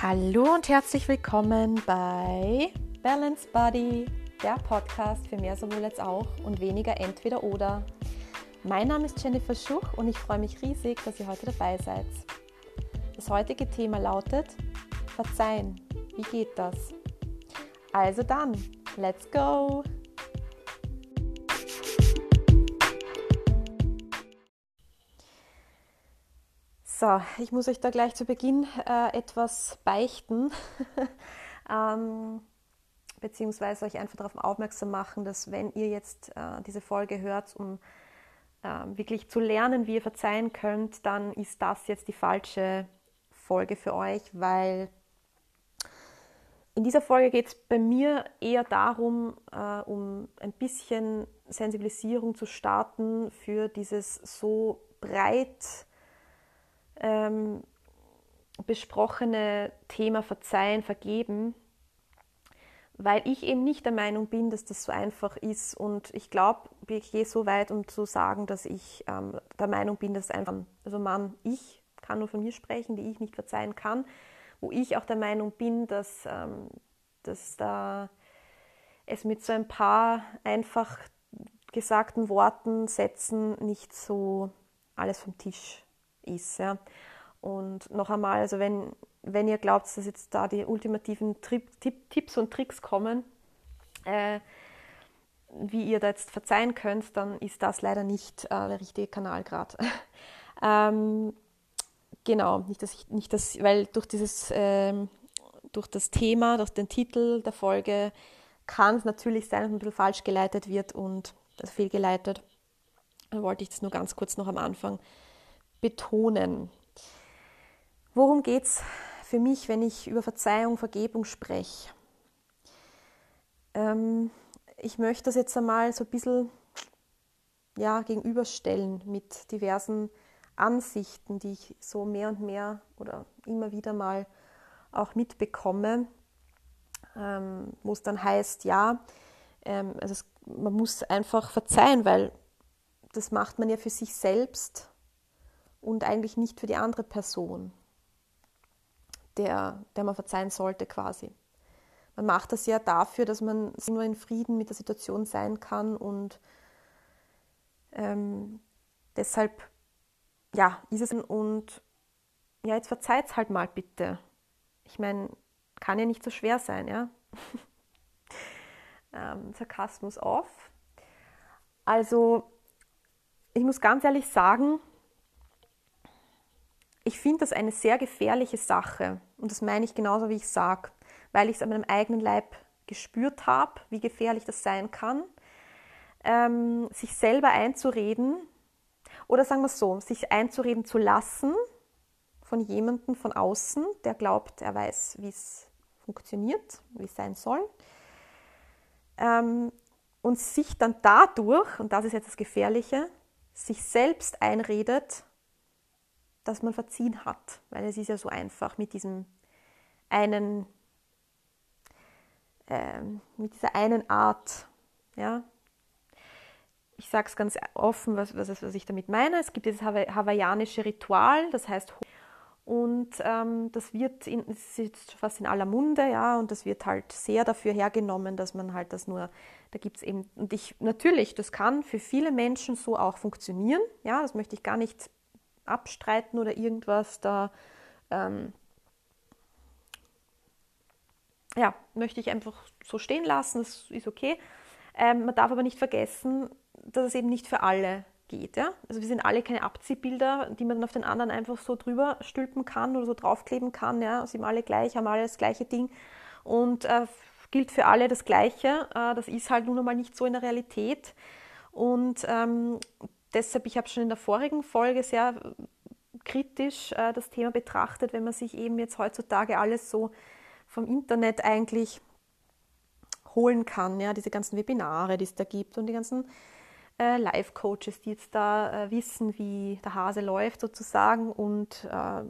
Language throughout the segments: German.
Hallo und herzlich willkommen bei Balance Body, der Podcast für mehr sowohl als auch und weniger entweder oder. Mein Name ist Jennifer Schuch und ich freue mich riesig, dass ihr heute dabei seid. Das heutige Thema lautet Verzeihen. Wie geht das? Also dann, let's go! So, ich muss euch da gleich zu Beginn äh, etwas beichten, ähm, beziehungsweise euch einfach darauf aufmerksam machen, dass wenn ihr jetzt äh, diese Folge hört, um äh, wirklich zu lernen, wie ihr verzeihen könnt, dann ist das jetzt die falsche Folge für euch, weil in dieser Folge geht es bei mir eher darum, äh, um ein bisschen Sensibilisierung zu starten für dieses so breit ähm, besprochene Thema Verzeihen, Vergeben, weil ich eben nicht der Meinung bin, dass das so einfach ist. Und ich glaube, ich gehe so weit, um zu sagen, dass ich ähm, der Meinung bin, dass einfach, also Mann, ich kann nur von mir sprechen, die ich nicht verzeihen kann, wo ich auch der Meinung bin, dass, ähm, dass da es mit so ein paar einfach gesagten Worten, Sätzen nicht so alles vom Tisch ist. Ja. Und noch einmal, also wenn, wenn ihr glaubt, dass jetzt da die ultimativen Trip, Tipp, Tipps und Tricks kommen, äh, wie ihr da jetzt verzeihen könnt, dann ist das leider nicht äh, der richtige Kanal gerade. ähm, genau, nicht, dass ich, nicht dass, weil durch dieses, ähm, durch das Thema, durch den Titel der Folge kann es natürlich sein, dass ein bisschen falsch geleitet wird und also fehlgeleitet. Da wollte ich das nur ganz kurz noch am Anfang betonen. Worum geht es für mich, wenn ich über Verzeihung, Vergebung spreche? Ähm, ich möchte das jetzt einmal so ein bisschen ja, gegenüberstellen mit diversen Ansichten, die ich so mehr und mehr oder immer wieder mal auch mitbekomme, ähm, wo es dann heißt, ja, ähm, also es, man muss einfach verzeihen, weil das macht man ja für sich selbst und eigentlich nicht für die andere Person, der, der man verzeihen sollte quasi. Man macht das ja dafür, dass man nur in Frieden mit der Situation sein kann und ähm, deshalb ja, ist es und ja, jetzt verzeiht halt mal bitte. Ich meine, kann ja nicht so schwer sein, ja. ähm, Sarkasmus auf. Also, ich muss ganz ehrlich sagen, ich finde das eine sehr gefährliche Sache. Und das meine ich genauso, wie ich sage, weil ich es an meinem eigenen Leib gespürt habe, wie gefährlich das sein kann, ähm, sich selber einzureden oder sagen wir es so, sich einzureden zu lassen von jemandem von außen, der glaubt, er weiß, wie es funktioniert, wie es sein soll. Ähm, und sich dann dadurch, und das ist jetzt das Gefährliche, sich selbst einredet, dass man verziehen hat, weil es ist ja so einfach mit diesem einen, äh, mit dieser einen Art, ja. Ich sage es ganz offen, was, was, was ich damit meine. Es gibt dieses hawaiianische Ritual, das heißt und ähm, das wird in, das ist fast in aller Munde, ja, und das wird halt sehr dafür hergenommen, dass man halt das nur, da gibt es eben, und ich, natürlich, das kann für viele Menschen so auch funktionieren, ja, das möchte ich gar nicht abstreiten oder irgendwas da. Ähm, ja, möchte ich einfach so stehen lassen, das ist okay. Ähm, man darf aber nicht vergessen, dass es eben nicht für alle geht. Ja? Also wir sind alle keine Abziehbilder, die man dann auf den anderen einfach so drüber stülpen kann oder so draufkleben kann. Ja? Sind alle gleich, haben alle das gleiche Ding und äh, gilt für alle das Gleiche. Äh, das ist halt nun einmal nicht so in der Realität. Und ähm, deshalb, ich habe schon in der vorigen Folge sehr kritisch äh, das Thema betrachtet, wenn man sich eben jetzt heutzutage alles so vom Internet eigentlich holen kann, ja, diese ganzen Webinare, die es da gibt und die ganzen äh, Live-Coaches, die jetzt da äh, wissen, wie der Hase läuft sozusagen und äh,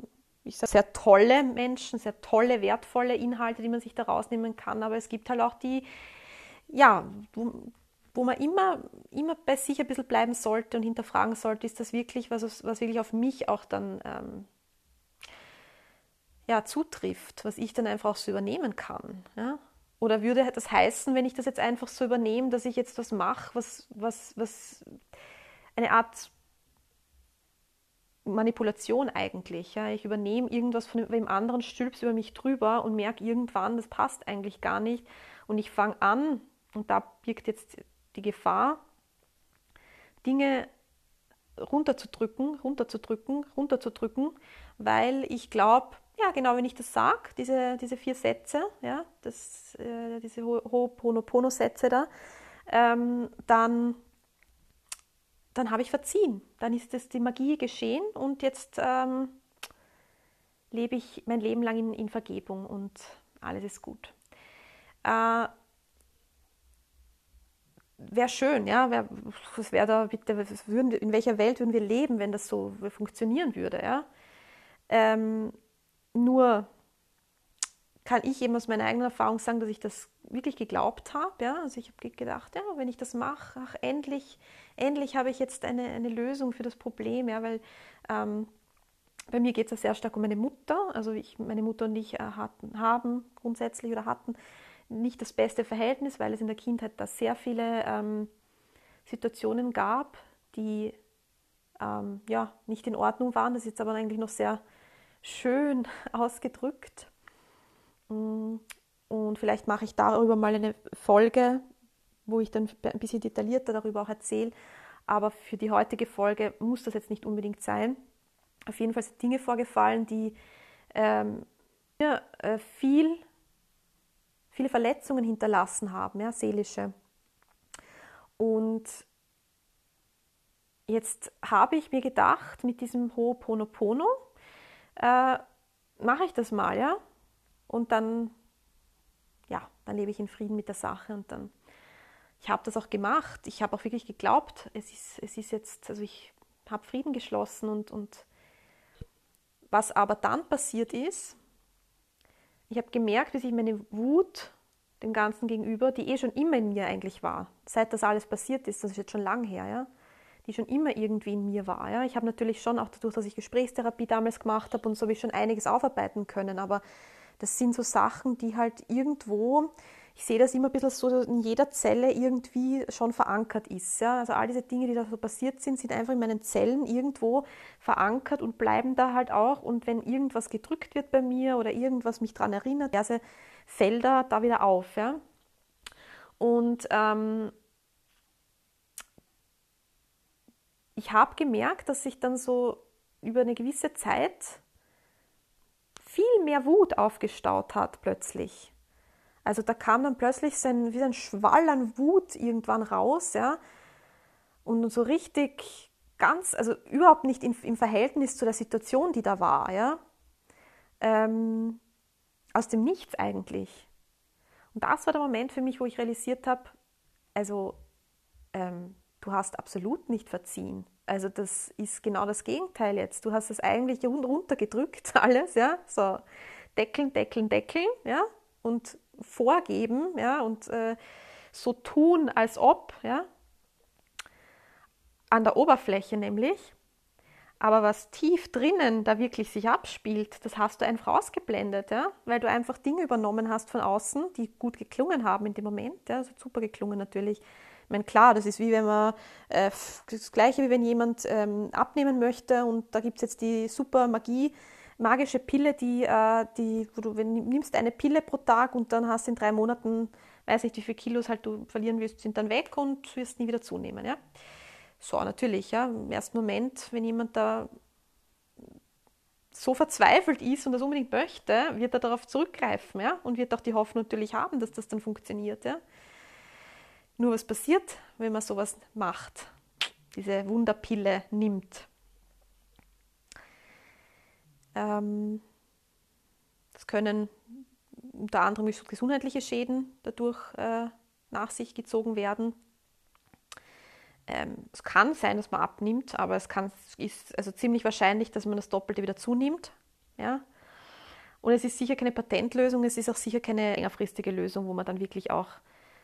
ich sage, sehr tolle Menschen, sehr tolle, wertvolle Inhalte, die man sich da rausnehmen kann, aber es gibt halt auch die, ja, wo man immer, immer bei sich ein bisschen bleiben sollte und hinterfragen sollte, ist das wirklich was, was wirklich auf mich auch dann ähm, ja, zutrifft, was ich dann einfach auch so übernehmen kann. Ja? Oder würde das heißen, wenn ich das jetzt einfach so übernehme, dass ich jetzt was mache, was, was, was eine Art Manipulation eigentlich. Ja? Ich übernehme irgendwas von wem anderen, stülps über mich drüber und merke irgendwann, das passt eigentlich gar nicht. Und ich fange an, und da birgt jetzt die Gefahr, Dinge runterzudrücken, runterzudrücken, runterzudrücken, weil ich glaube, ja, genau, wenn ich das sage, diese, diese vier Sätze, ja, das, äh, diese Ho'oponopono-Sätze da, ähm, dann, dann habe ich verziehen. Dann ist das die Magie geschehen und jetzt ähm, lebe ich mein Leben lang in, in Vergebung und alles ist gut. Äh, wäre schön, ja, wär, was wäre da bitte, würden, in welcher Welt würden wir leben, wenn das so funktionieren würde, ja. Ähm, nur kann ich eben aus meiner eigenen Erfahrung sagen, dass ich das wirklich geglaubt habe. Ja? Also ich habe gedacht, ja, wenn ich das mache, ach, endlich, endlich habe ich jetzt eine, eine Lösung für das Problem, ja, weil ähm, bei mir geht es ja sehr stark um meine Mutter. Also ich, meine Mutter und ich äh, hatten, haben grundsätzlich oder hatten nicht das beste Verhältnis, weil es in der Kindheit da sehr viele ähm, Situationen gab, die ähm, ja, nicht in Ordnung waren. Das ist jetzt aber eigentlich noch sehr schön ausgedrückt. Mm, und vielleicht mache ich darüber mal eine Folge, wo ich dann ein bisschen detaillierter darüber auch erzähle. Aber für die heutige Folge muss das jetzt nicht unbedingt sein. Auf jeden Fall sind Dinge vorgefallen, die ähm, mir äh, viel, viele Verletzungen hinterlassen haben, ja, seelische. Und jetzt habe ich mir gedacht, mit diesem Ho'oponopono, äh, mache ich das mal, ja. Und dann, ja, dann lebe ich in Frieden mit der Sache und dann, ich habe das auch gemacht. Ich habe auch wirklich geglaubt, es ist, es ist jetzt, also ich habe Frieden geschlossen und, und was aber dann passiert ist, ich habe gemerkt, wie sich meine Wut dem Ganzen gegenüber, die eh schon immer in mir eigentlich war, seit das alles passiert ist, das ist jetzt schon lang her, ja, die schon immer irgendwie in mir war. Ja. Ich habe natürlich schon auch dadurch, dass ich Gesprächstherapie damals gemacht habe und so ich schon einiges aufarbeiten können, aber das sind so Sachen, die halt irgendwo, ich sehe das immer ein bisschen so, in jeder Zelle irgendwie schon verankert ist. Ja. Also all diese Dinge, die da so passiert sind, sind einfach in meinen Zellen irgendwo verankert und bleiben da halt auch. Und wenn irgendwas gedrückt wird bei mir oder irgendwas mich daran erinnert, also Felder da wieder auf. Ja. Und ähm, ich habe gemerkt, dass sich dann so über eine gewisse Zeit viel mehr Wut aufgestaut hat plötzlich. Also da kam dann plötzlich so ein, wie ein Schwall an Wut irgendwann raus, ja. Und so richtig ganz, also überhaupt nicht in, im Verhältnis zu der Situation, die da war, ja. Ähm, aus dem Nichts eigentlich. Und das war der Moment für mich, wo ich realisiert habe, also ähm, du hast absolut nicht verziehen. Also das ist genau das Gegenteil jetzt. Du hast es eigentlich runtergedrückt, alles, ja, so deckeln, deckeln, deckeln, ja, und vorgeben, ja, und äh, so tun, als ob, ja, an der Oberfläche nämlich. Aber was tief drinnen da wirklich sich abspielt, das hast du einfach ausgeblendet, ja? weil du einfach Dinge übernommen hast von außen, die gut geklungen haben in dem Moment. Ja? Also super geklungen natürlich. Ich meine, klar, das ist wie wenn man, äh, das gleiche wie wenn jemand ähm, abnehmen möchte und da gibt es jetzt die super Magie, magische Pille, die, äh, die, wo du wenn, nimmst eine Pille pro Tag und dann hast in drei Monaten, weiß nicht, wie viele Kilos halt du verlieren wirst, sind dann weg und wirst nie wieder zunehmen. Ja? So, natürlich, ja, im ersten Moment, wenn jemand da so verzweifelt ist und das unbedingt möchte, wird er darauf zurückgreifen ja? und wird auch die Hoffnung natürlich haben, dass das dann funktioniert. Ja? Nur was passiert, wenn man sowas macht, diese Wunderpille nimmt? Ähm, das können unter anderem gesundheitliche Schäden dadurch äh, nach sich gezogen werden. Ähm, es kann sein, dass man abnimmt, aber es kann, ist also ziemlich wahrscheinlich, dass man das Doppelte wieder zunimmt. Ja? Und es ist sicher keine Patentlösung, es ist auch sicher keine längerfristige Lösung, wo man dann wirklich auch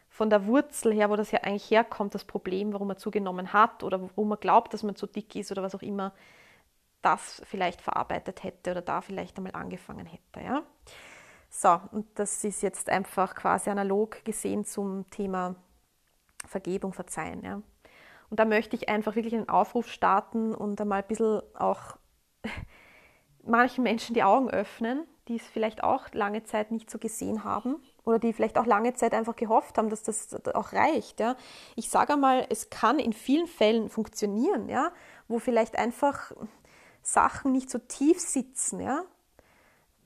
von der Wurzel her, wo das ja eigentlich herkommt, das Problem, warum man zugenommen hat oder warum man glaubt, dass man zu dick ist oder was auch immer, das vielleicht verarbeitet hätte oder da vielleicht einmal angefangen hätte. Ja? So, und das ist jetzt einfach quasi analog gesehen zum Thema Vergebung, Verzeihen. Ja? Und da möchte ich einfach wirklich einen Aufruf starten und einmal ein bisschen auch manchen Menschen die Augen öffnen, die es vielleicht auch lange Zeit nicht so gesehen haben oder die vielleicht auch lange Zeit einfach gehofft haben, dass das auch reicht. Ja. Ich sage einmal, es kann in vielen Fällen funktionieren, ja, wo vielleicht einfach Sachen nicht so tief sitzen. Ja.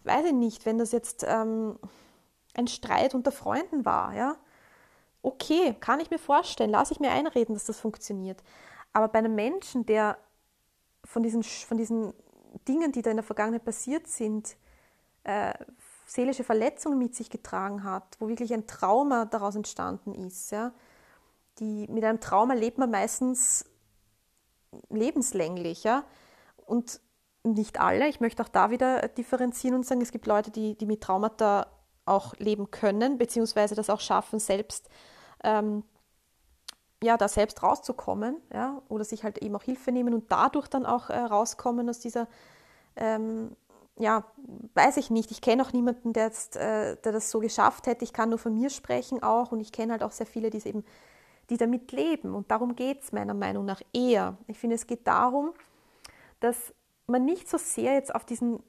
Weiß ich nicht, wenn das jetzt ähm, ein Streit unter Freunden war, ja, okay, kann ich mir vorstellen, lasse ich mir einreden, dass das funktioniert. Aber bei einem Menschen, der von diesen, von diesen Dingen, die da in der Vergangenheit passiert sind, äh, seelische Verletzungen mit sich getragen hat, wo wirklich ein Trauma daraus entstanden ist. Ja? Die, mit einem Trauma lebt man meistens lebenslänglich. Ja? Und nicht alle. Ich möchte auch da wieder differenzieren und sagen, es gibt Leute, die, die mit Traumata auch leben können, beziehungsweise das auch schaffen, selbst ähm, ja, da selbst rauszukommen, ja, oder sich halt eben auch Hilfe nehmen und dadurch dann auch äh, rauskommen aus dieser, ähm, ja, weiß ich nicht. Ich kenne auch niemanden, der, jetzt, äh, der das so geschafft hätte. Ich kann nur von mir sprechen auch und ich kenne halt auch sehr viele, die eben, die damit leben. Und darum geht es meiner Meinung nach eher. Ich finde, es geht darum, dass man nicht so sehr jetzt auf diesen,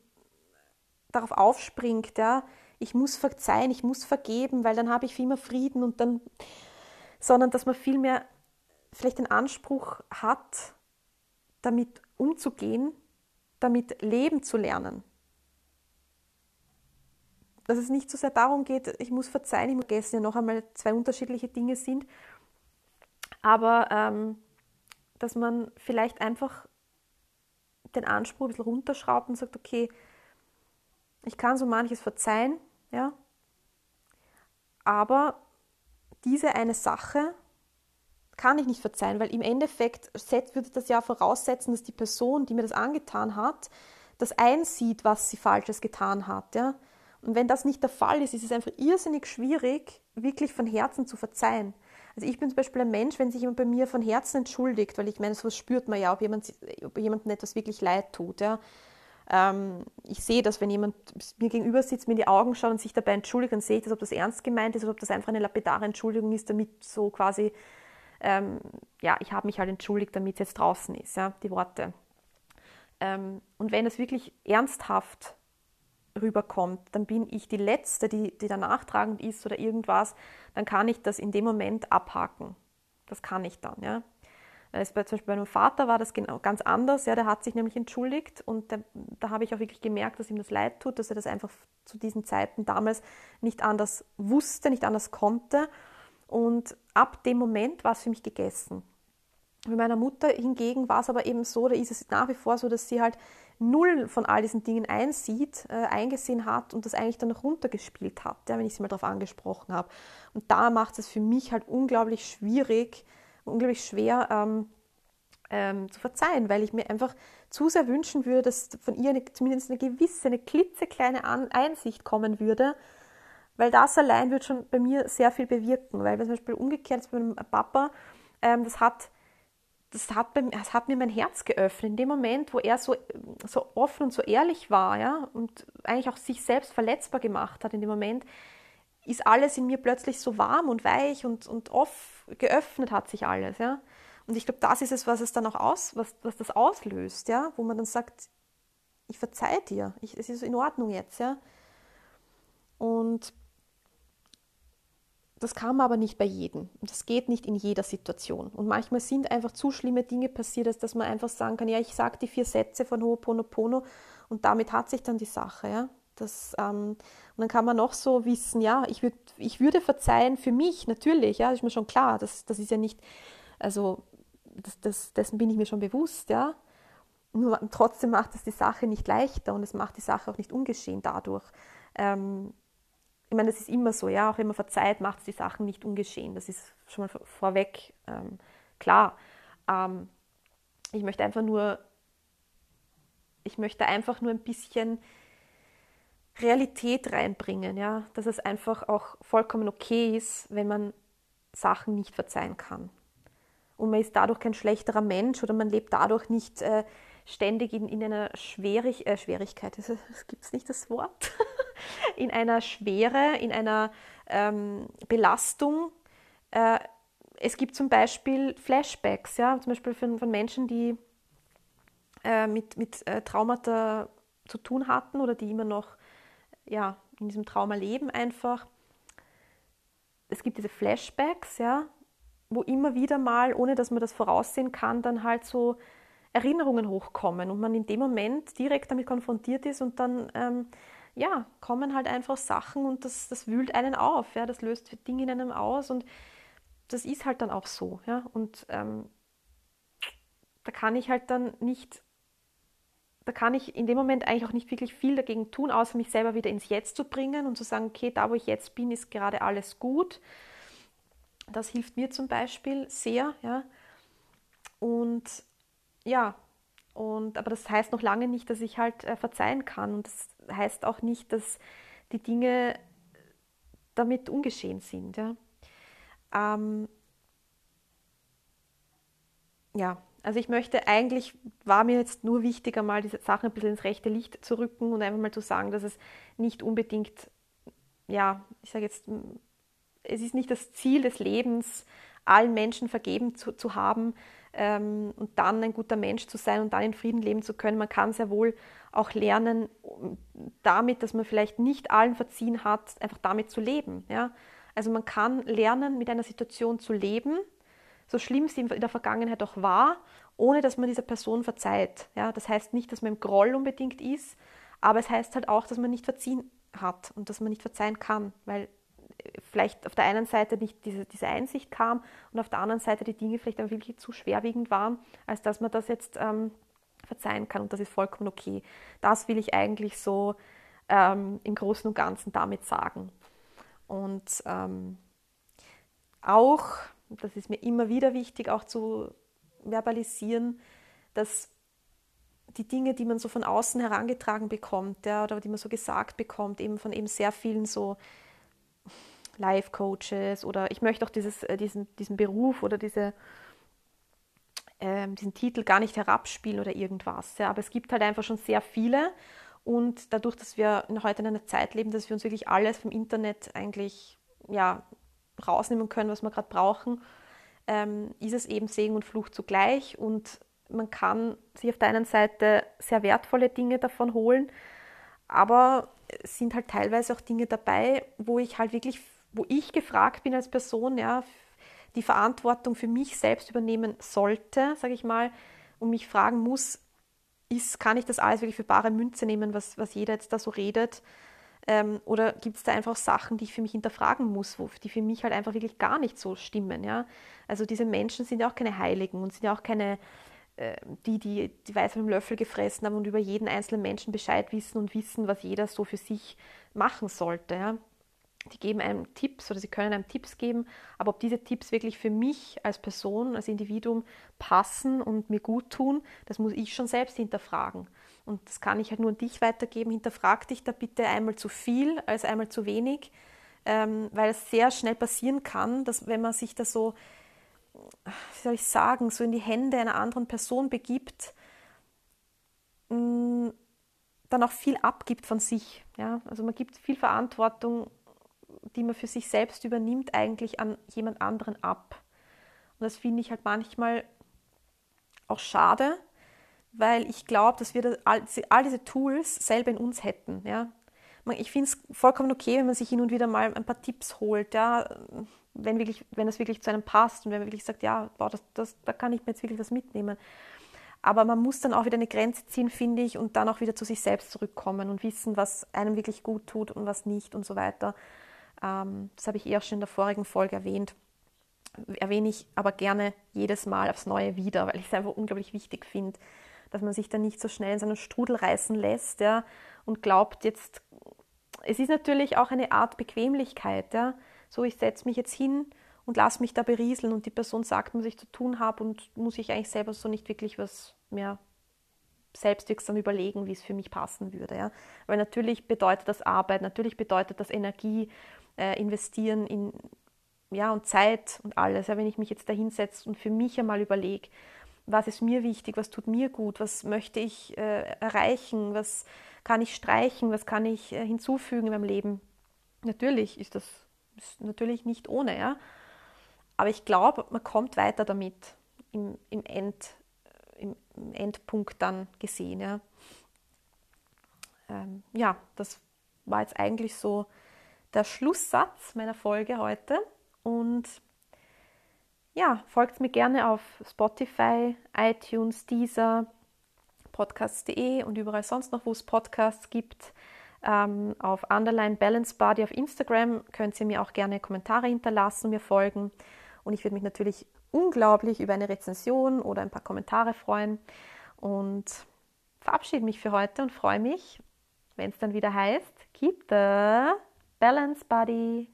darauf aufspringt, ja, ich muss verzeihen, ich muss vergeben, weil dann habe ich viel mehr Frieden und dann, sondern dass man vielmehr vielleicht den Anspruch hat, damit umzugehen, damit leben zu lernen. Dass es nicht so sehr darum geht, ich muss verzeihen, ich muss vergessen, ja noch einmal zwei unterschiedliche Dinge sind, aber ähm, dass man vielleicht einfach den Anspruch ein bisschen runterschraubt und sagt, okay, ich kann so manches verzeihen, ja? Aber diese eine Sache kann ich nicht verzeihen, weil im Endeffekt würde das ja voraussetzen, dass die Person, die mir das angetan hat, das einsieht, was sie Falsches getan hat. Ja? Und wenn das nicht der Fall ist, ist es einfach irrsinnig schwierig, wirklich von Herzen zu verzeihen. Also ich bin zum Beispiel ein Mensch, wenn sich jemand bei mir von Herzen entschuldigt, weil ich meine, sowas spürt man ja, ob, jemand, ob jemandem etwas wirklich leid tut. Ja? ähm, ich sehe das, wenn jemand mir gegenüber sitzt, mir in die Augen schaut und sich dabei entschuldigt, dann sehe ich das, ob das ernst gemeint ist oder ob das einfach eine lapidare Entschuldigung ist, damit so quasi, ähm, ja, ich habe mich halt entschuldigt, damit es jetzt draußen ist, ja, die Worte. Ähm, und wenn es wirklich ernsthaft rüberkommt, dann bin ich die Letzte, die, die danach tragend ist oder irgendwas, dann kann ich das in dem Moment abhaken. Das kann ich dann, ja. Ist bei, zum Beispiel bei meinem Vater war das genau ganz anders. Ja, der hat sich nämlich entschuldigt und der, da habe ich auch wirklich gemerkt, dass ihm das leid tut, dass er das einfach zu diesen Zeiten damals nicht anders wusste, nicht anders konnte. Und ab dem Moment war es für mich gegessen. Bei meiner Mutter hingegen war es aber eben so, da ist es nach wie vor so, dass sie halt null von all diesen Dingen einsieht, äh, eingesehen hat und das eigentlich dann noch runtergespielt hat, ja, wenn ich sie mal darauf angesprochen habe. Und da macht es für mich halt unglaublich schwierig, unglaublich schwer ähm, ähm, zu verzeihen, weil ich mir einfach zu sehr wünschen würde, dass von ihr eine, zumindest eine gewisse, eine klitzekleine An Einsicht kommen würde, weil das allein wird schon bei mir sehr viel bewirken, weil zum Beispiel umgekehrt bei meinem Papa, ähm, das hat das hat, das hat mir mein Herz geöffnet. In dem Moment, wo er so, so offen und so ehrlich war, ja, und eigentlich auch sich selbst verletzbar gemacht hat, in dem Moment, ist alles in mir plötzlich so warm und weich und, und off, geöffnet hat sich alles, ja. Und ich glaube, das ist es, was es dann auch aus, was, was das auslöst, ja, wo man dann sagt, ich verzeihe dir, ich, es ist in Ordnung jetzt, ja. Und das kam aber nicht bei jedem. Das geht nicht in jeder Situation. Und manchmal sind einfach zu schlimme Dinge passiert, dass man einfach sagen kann, ja, ich sage die vier Sätze von Ho'oponopono und damit hat sich dann die Sache, ja. Das, ähm, und dann kann man noch so wissen, ja, ich, würd, ich würde verzeihen für mich, natürlich, ja, ist mir schon klar, das, das ist ja nicht, also das, das, dessen bin ich mir schon bewusst, ja. Nur trotzdem macht es die Sache nicht leichter und es macht die Sache auch nicht ungeschehen dadurch. Ähm, ich meine, das ist immer so, ja, auch wenn man verzeiht, macht es die Sachen nicht ungeschehen. Das ist schon mal vorweg ähm, klar. Ähm, ich möchte einfach nur, ich möchte einfach nur ein bisschen Realität reinbringen, ja, dass es einfach auch vollkommen okay ist, wenn man Sachen nicht verzeihen kann. Und man ist dadurch kein schlechterer Mensch oder man lebt dadurch nicht äh, ständig in, in einer Schwierig äh, Schwierigkeit, das gibt es nicht das Wort, in einer Schwere, in einer ähm, Belastung. Äh, es gibt zum Beispiel Flashbacks, ja, zum Beispiel von, von Menschen, die äh, mit, mit äh, Traumata zu tun hatten oder die immer noch ja, in diesem Trauma leben einfach. Es gibt diese Flashbacks, ja, wo immer wieder mal, ohne dass man das voraussehen kann, dann halt so Erinnerungen hochkommen und man in dem Moment direkt damit konfrontiert ist und dann ähm, ja, kommen halt einfach Sachen und das, das wühlt einen auf, ja, das löst Dinge in einem aus und das ist halt dann auch so, ja, und ähm, da kann ich halt dann nicht da kann ich in dem Moment eigentlich auch nicht wirklich viel dagegen tun, außer mich selber wieder ins Jetzt zu bringen und zu sagen, okay, da wo ich jetzt bin, ist gerade alles gut. Das hilft mir zum Beispiel sehr, ja. Und ja, und, aber das heißt noch lange nicht, dass ich halt äh, verzeihen kann. Und das heißt auch nicht, dass die Dinge damit ungeschehen sind. Ja, ähm, ja also ich möchte eigentlich, war mir jetzt nur wichtiger, mal diese Sachen ein bisschen ins rechte Licht zu rücken und einfach mal zu sagen, dass es nicht unbedingt, ja, ich sage jetzt, es ist nicht das Ziel des Lebens, allen Menschen vergeben zu, zu haben ähm, und dann ein guter Mensch zu sein und dann in Frieden leben zu können. Man kann sehr wohl auch lernen, damit, dass man vielleicht nicht allen verziehen hat, einfach damit zu leben. Ja? Also man kann lernen, mit einer Situation zu leben, so schlimm sie in der Vergangenheit auch war, ohne dass man dieser Person verzeiht. Ja, das heißt nicht, dass man im Groll unbedingt ist, aber es heißt halt auch, dass man nicht verziehen hat und dass man nicht verzeihen kann, weil vielleicht auf der einen Seite nicht diese, diese Einsicht kam und auf der anderen Seite die Dinge vielleicht dann wirklich zu schwerwiegend waren, als dass man das jetzt ähm, verzeihen kann und das ist vollkommen okay. Das will ich eigentlich so ähm, im Großen und Ganzen damit sagen. Und ähm, auch das ist mir immer wieder wichtig auch zu verbalisieren, dass die Dinge, die man so von außen herangetragen bekommt, ja, oder die man so gesagt bekommt, eben von eben sehr vielen so Life-Coaches oder ich möchte auch dieses, äh, diesen, diesen Beruf oder diese, äh, diesen Titel gar nicht herabspielen oder irgendwas. Ja, aber es gibt halt einfach schon sehr viele und dadurch, dass wir heute in einer Zeit leben, dass wir uns wirklich alles vom Internet eigentlich ja, rausnehmen können, was wir gerade brauchen, ähm, ist es eben Segen und Fluch zugleich. Und man kann sich auf der einen Seite sehr wertvolle Dinge davon holen, aber es sind halt teilweise auch Dinge dabei, wo ich halt wirklich, wo ich gefragt bin als Person, ja, die Verantwortung für mich selbst übernehmen sollte, sage ich mal, und mich fragen muss, ist, kann ich das alles wirklich für bare Münze nehmen, was, was jeder jetzt da so redet? Ähm, oder gibt es da einfach Sachen, die ich für mich hinterfragen muss, wo, die für mich halt einfach wirklich gar nicht so stimmen? Ja? Also diese Menschen sind ja auch keine Heiligen und sind ja auch keine, äh, die, die die Weisheit mit dem Löffel gefressen haben und über jeden einzelnen Menschen Bescheid wissen und wissen, was jeder so für sich machen sollte. Ja? Die geben einem Tipps oder sie können einem Tipps geben, aber ob diese Tipps wirklich für mich als Person, als Individuum passen und mir gut tun, das muss ich schon selbst hinterfragen. Und das kann ich halt nur an dich weitergeben. Hinterfrag dich da bitte einmal zu viel als einmal zu wenig, ähm, weil es sehr schnell passieren kann, dass wenn man sich da so, wie soll ich sagen, so in die Hände einer anderen Person begibt, mm, dann auch viel abgibt von sich. Ja? Also man gibt viel Verantwortung, die man für sich selbst übernimmt, eigentlich an jemand anderen ab. Und das finde ich halt manchmal auch schade, weil ich glaube, dass wir das, all, all, diese Tools selber in uns hätten. Ja? Ich finde es vollkommen okay, wenn man sich hin und wieder mal ein paar Tipps holt, ja? wenn, wirklich, wenn das wirklich zu einem passt und wenn man wirklich sagt, ja, boah, das, das, da kann ich mir jetzt wirklich was mitnehmen. Aber man muss dann auch wieder eine Grenze ziehen, finde ich, und dann auch wieder zu sich selbst zurückkommen und wissen, was einem wirklich gut tut und was nicht und so weiter. Ähm, das habe ich eher schon in der vorigen Folge erwähnt. Erwähne ich aber gerne jedes Mal aufs Neue wieder, weil ich es einfach unglaublich wichtig finde, dass man sich da nicht so schnell in seinen Strudel reißen lässt ja, und glaubt jetzt, es ist natürlich auch eine Art Bequemlichkeit. Ja. So, ich setze mich jetzt hin und lasse mich da berieseln und die Person sagt was ich zu tun habe und muss ich eigentlich selber so nicht wirklich was mehr selbstwirksam überlegen, wie es für mich passen würde. Ja. Weil natürlich bedeutet das Arbeit, natürlich bedeutet das Energie, äh, investieren in ja, und Zeit und alles. Ja, wenn ich mich jetzt da hinsetze und für mich einmal überlege, was ist mir wichtig, was tut mir gut, was möchte ich äh, erreichen, was kann ich streichen, was kann ich äh, hinzufügen in meinem Leben. Natürlich ist das ist natürlich nicht ohne, ja. Aber ich glaube, man kommt weiter damit im, im, End, im, im Endpunkt dann gesehen. Ja. Ähm, ja, das war jetzt eigentlich so der Schlusssatz meiner Folge heute. Und ja, folgt mir gerne auf Spotify, iTunes, Deezer, podcast.de und überall sonst noch, wo es Podcasts gibt. Ähm, auf Underline Balance Body auf Instagram könnt ihr mir auch gerne Kommentare hinterlassen, mir folgen. Und ich würde mich natürlich unglaublich über eine Rezension oder ein paar Kommentare freuen. Und verabschiede mich für heute und freue mich, wenn es dann wieder heißt, keep the balance body.